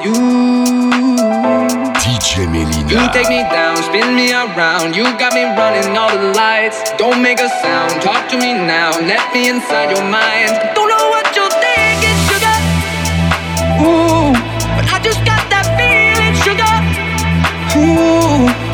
You DJ Melyna. You take me down, spin me around. You got me running all the lights. Don't make a sound. Talk to me now. Let me inside your mind. Don't know what you're thinking, sugar. Ooh, but I just got that feeling, sugar. Ooh.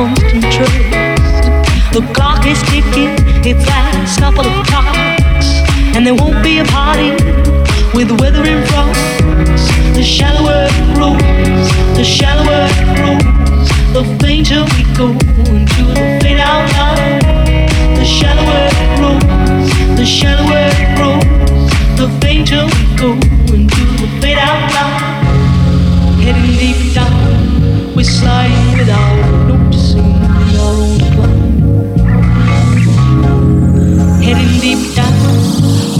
constant trust. The clock is ticking, it's last couple of clocks, and there won't be a party with weather in front. The shallower it grows, the shallower it grows, the fainter we go into the fade out line. The shallower it grows, the shallower it grows, the fainter we go into the fade out line. Heading deep down, we're sliding without no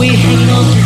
we hanging on.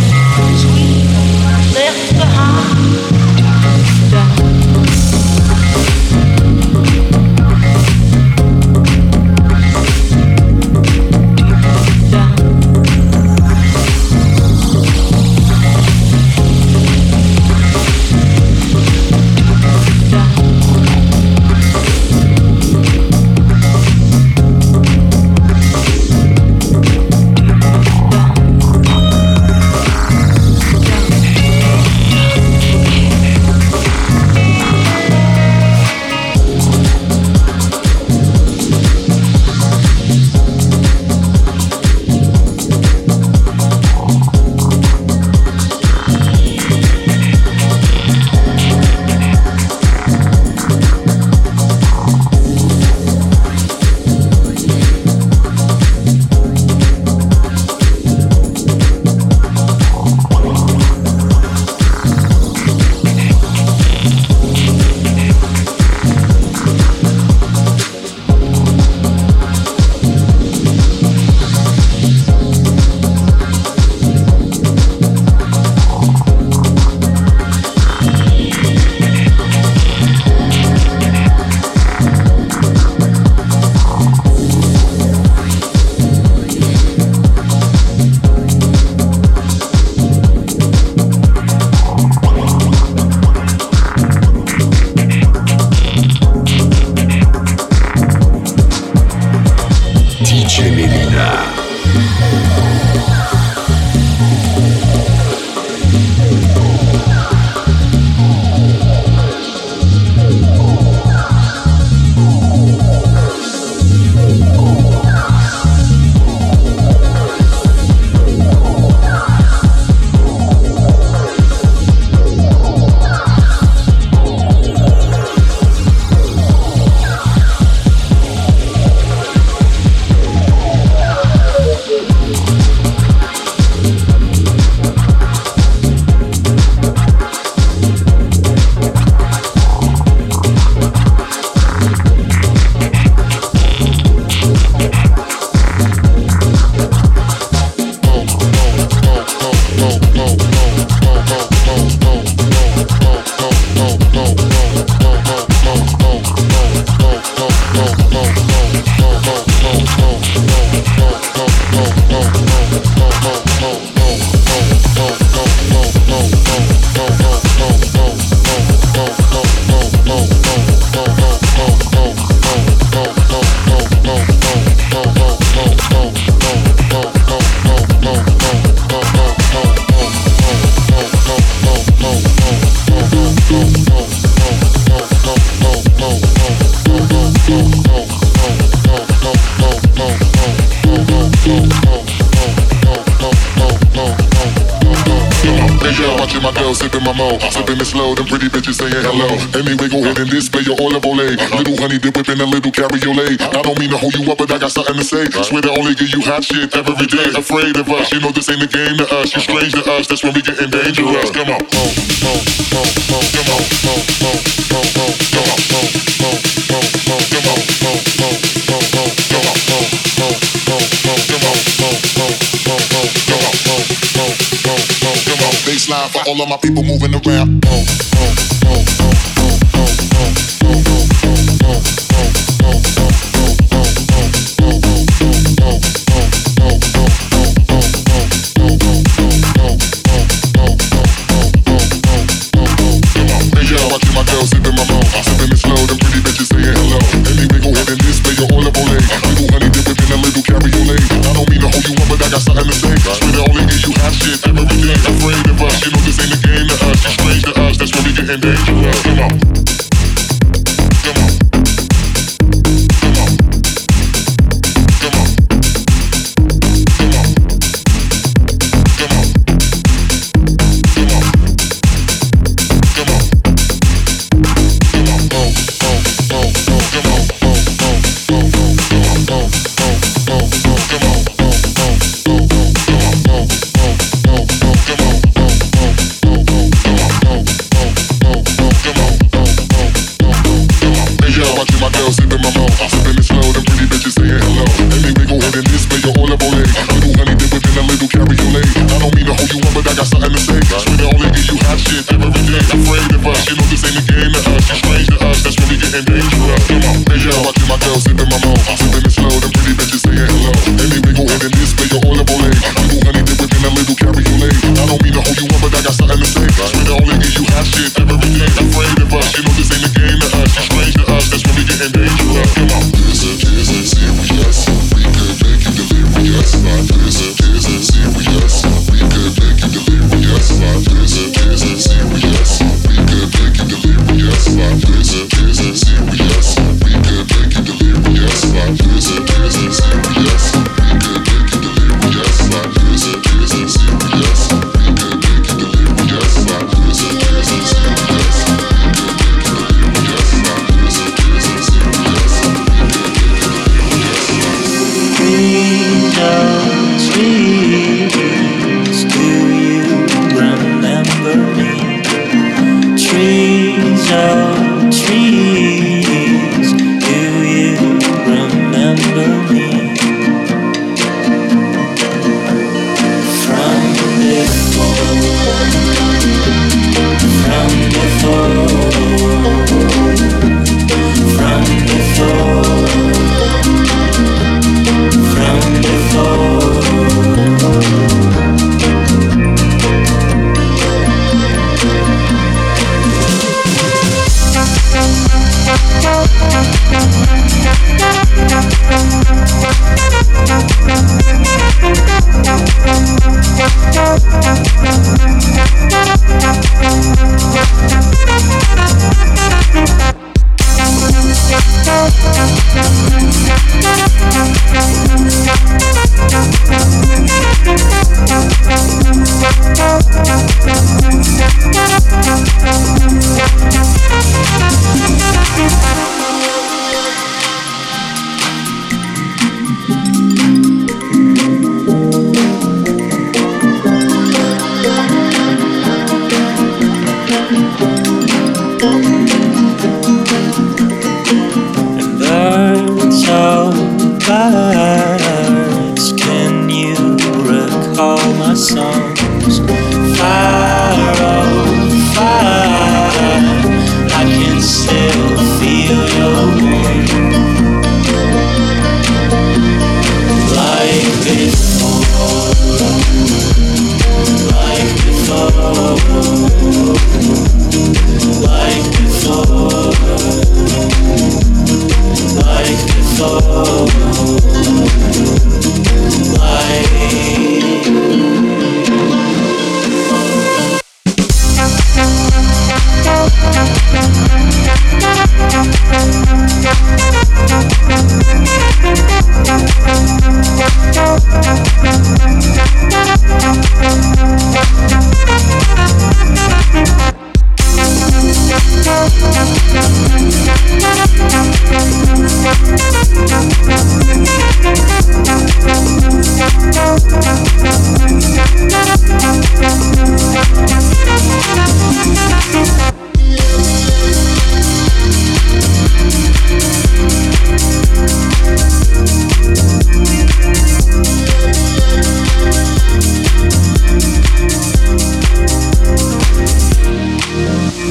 soul. watching my girl sipping my mo. Sipping it slow, them pretty bitches saying hello. Amy go head and display your olive olay. Little honey dip whipping a little cabriolet. I don't mean to hold you up, but I got something to say. Swear to only give you hot shit every day. Afraid of us, you know this ain't a game to us. You strange to us, that's when we getting dangerous. Come on, mo, mo, mo, mo, come on, mo, mo, mo, mo, come on, mo, mo, mo, mo, come on, mo, mo, mo, mo, come on, mo, mo, mo, mo, come on, mo, mo, mo, mo, come on, mo, mo, mo, mo, come on. Baseline all of my people moving around. and that you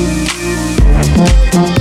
Thank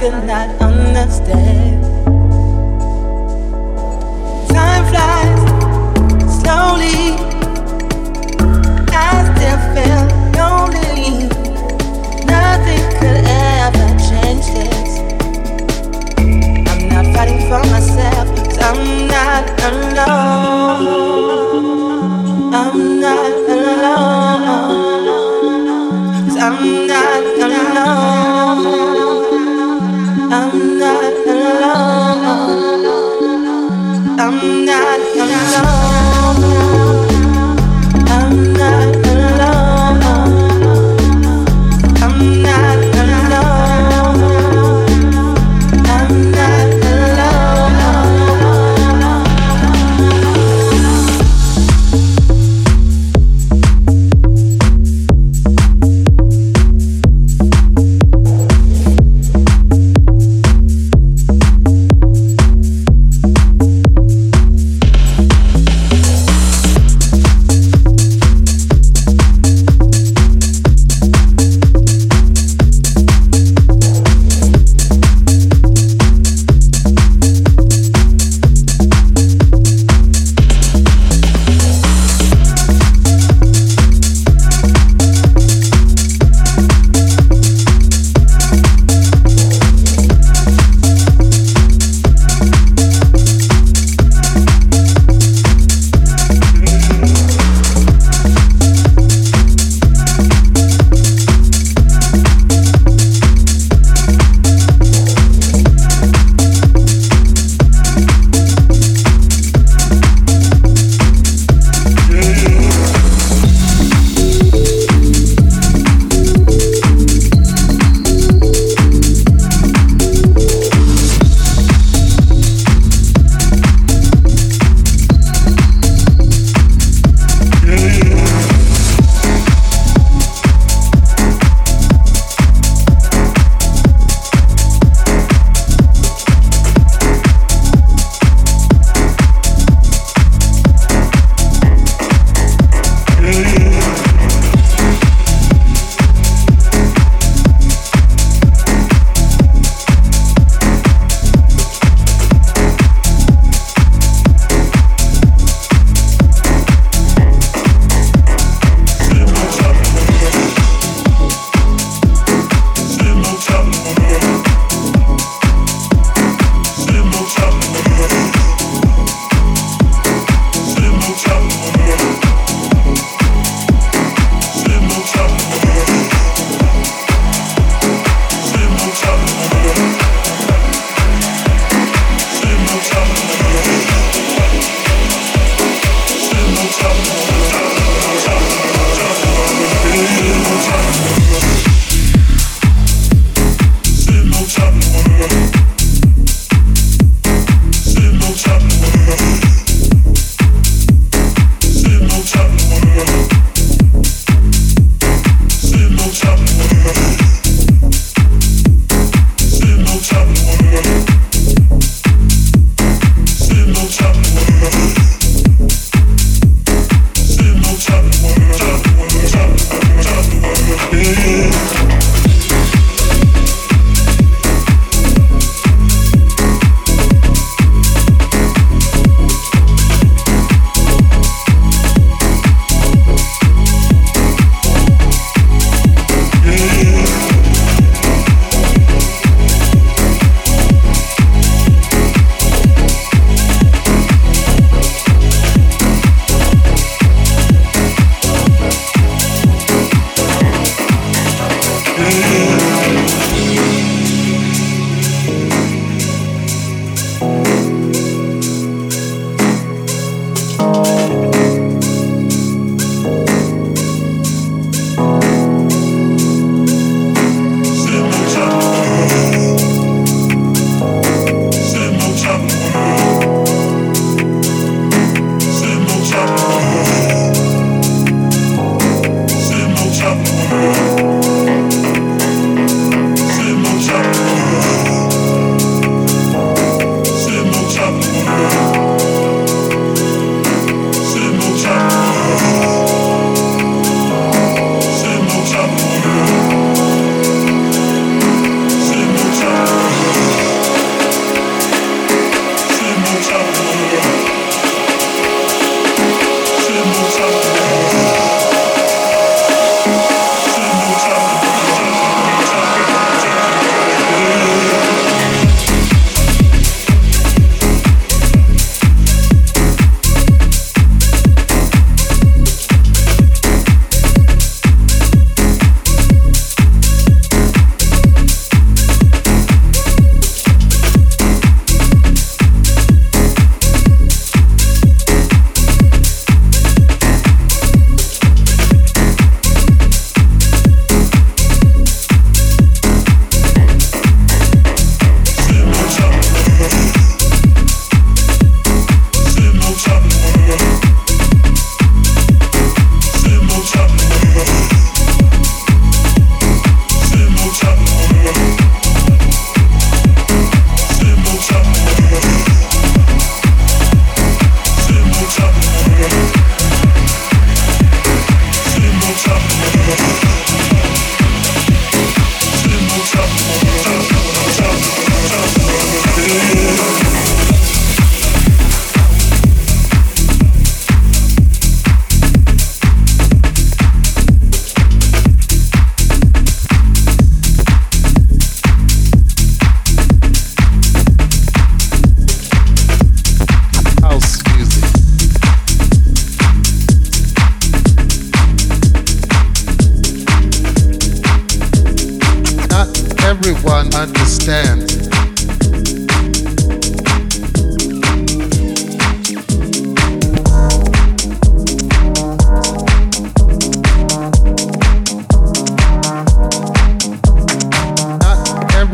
更难。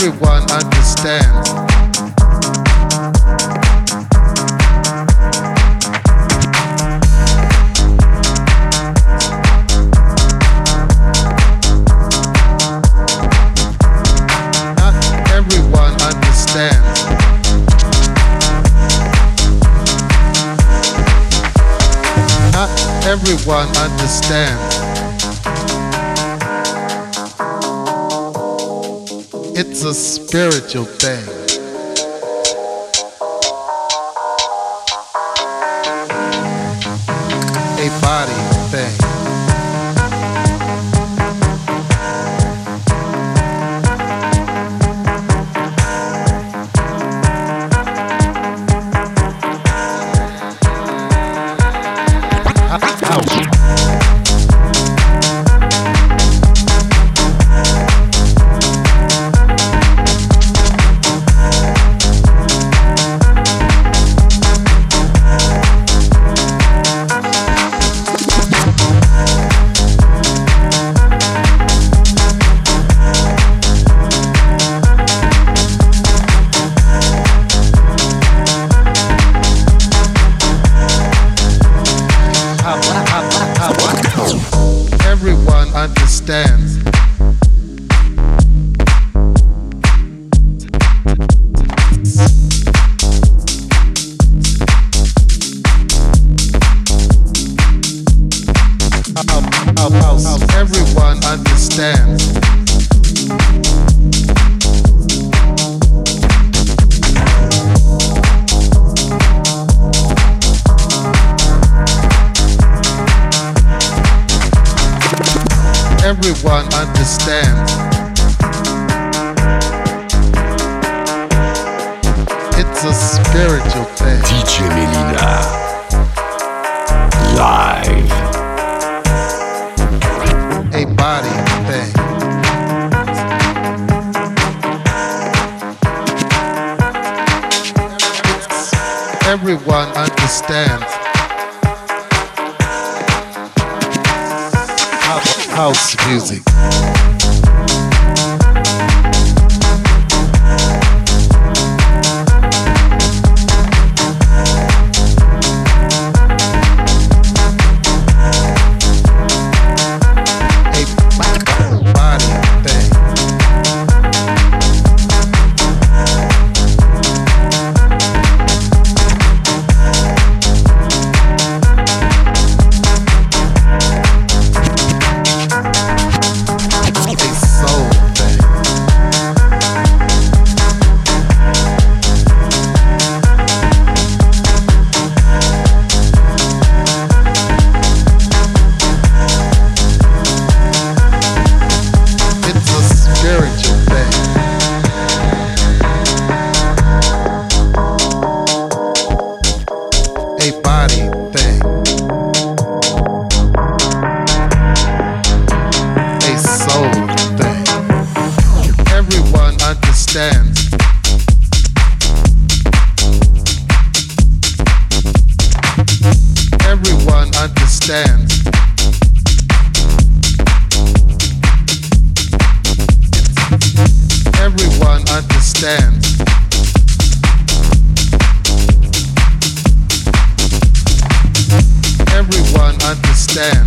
everyone understands. Not everyone understands. Not everyone understands. A spiritual thing. everyone understands. It's a spiritual thing. DJ Melyna. Live. A body thing. Everyone understands. music. stands. Everyone understands.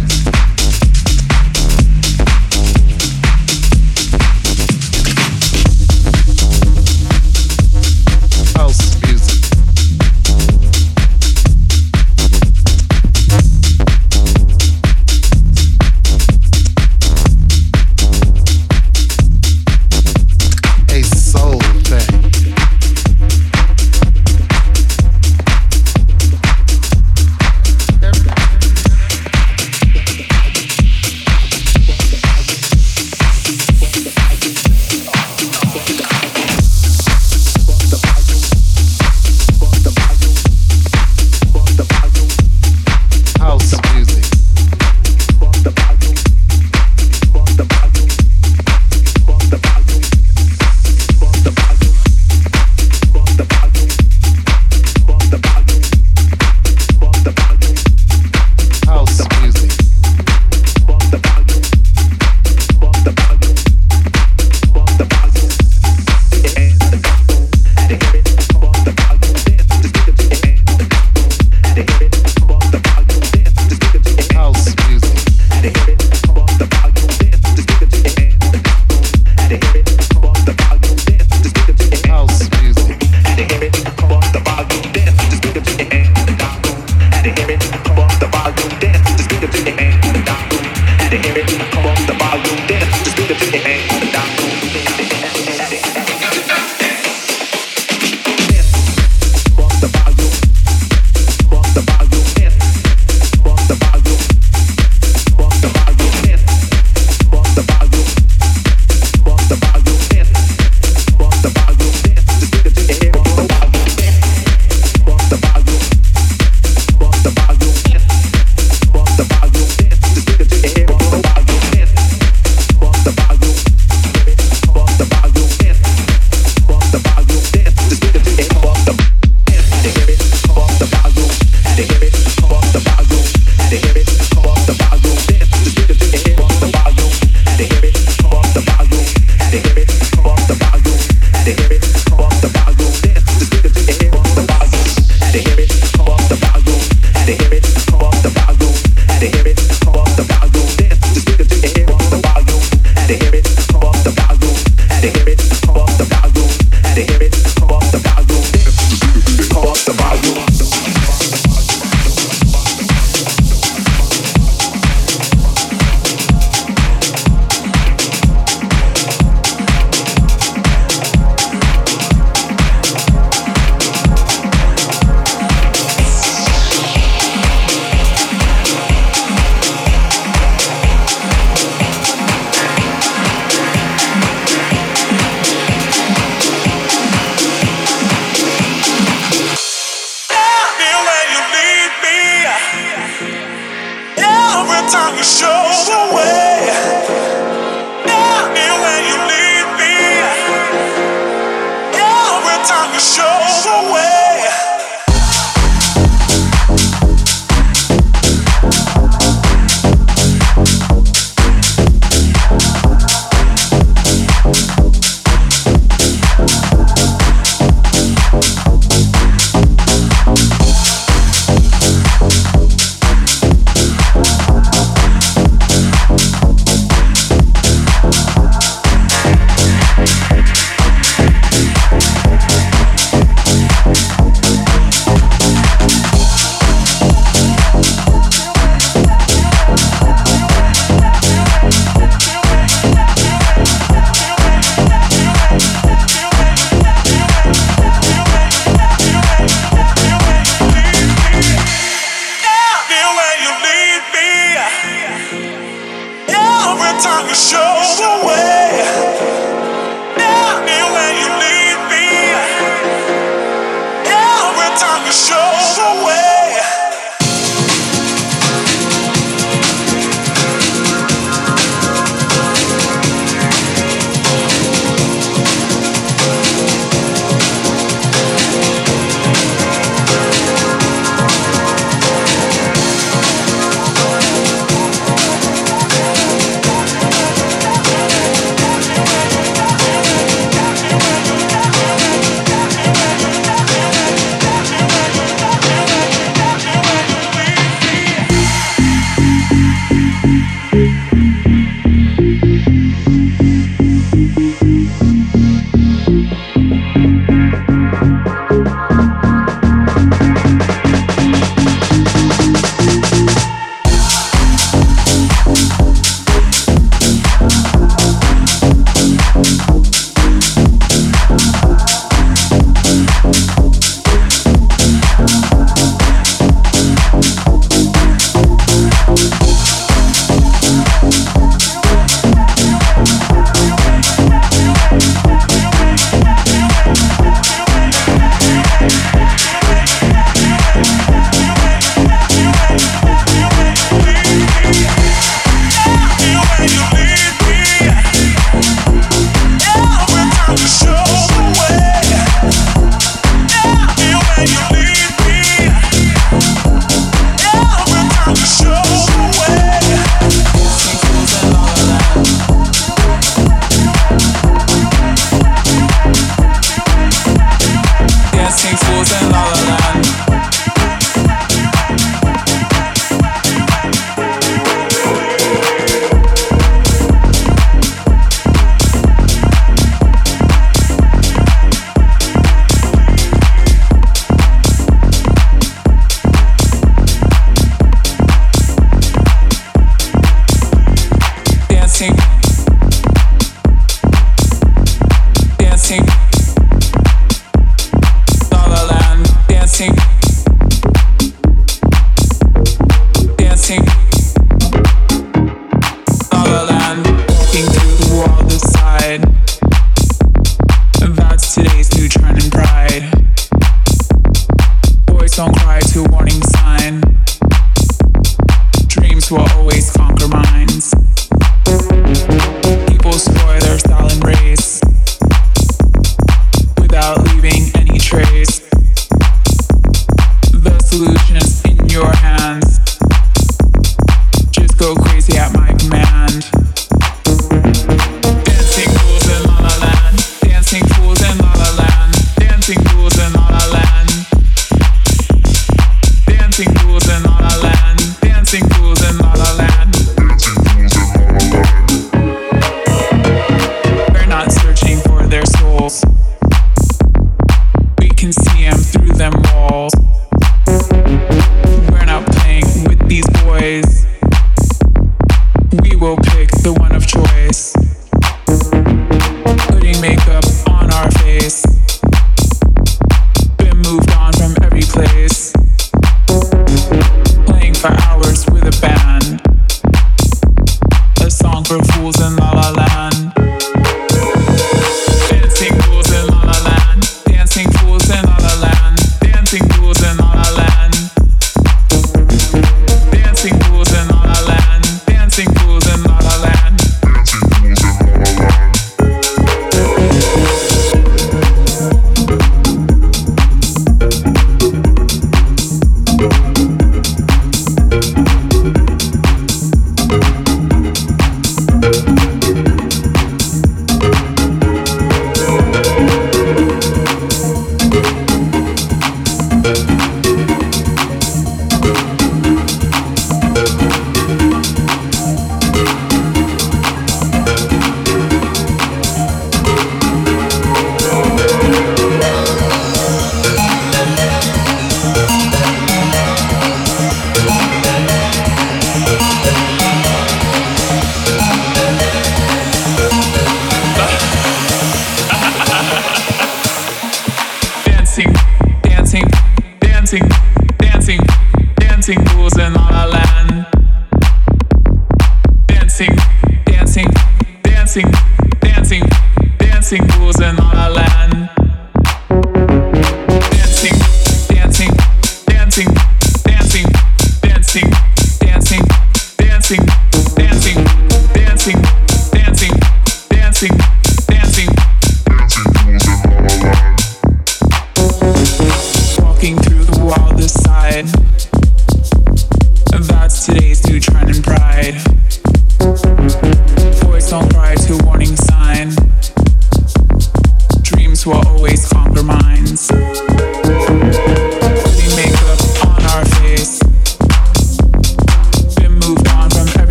Dancing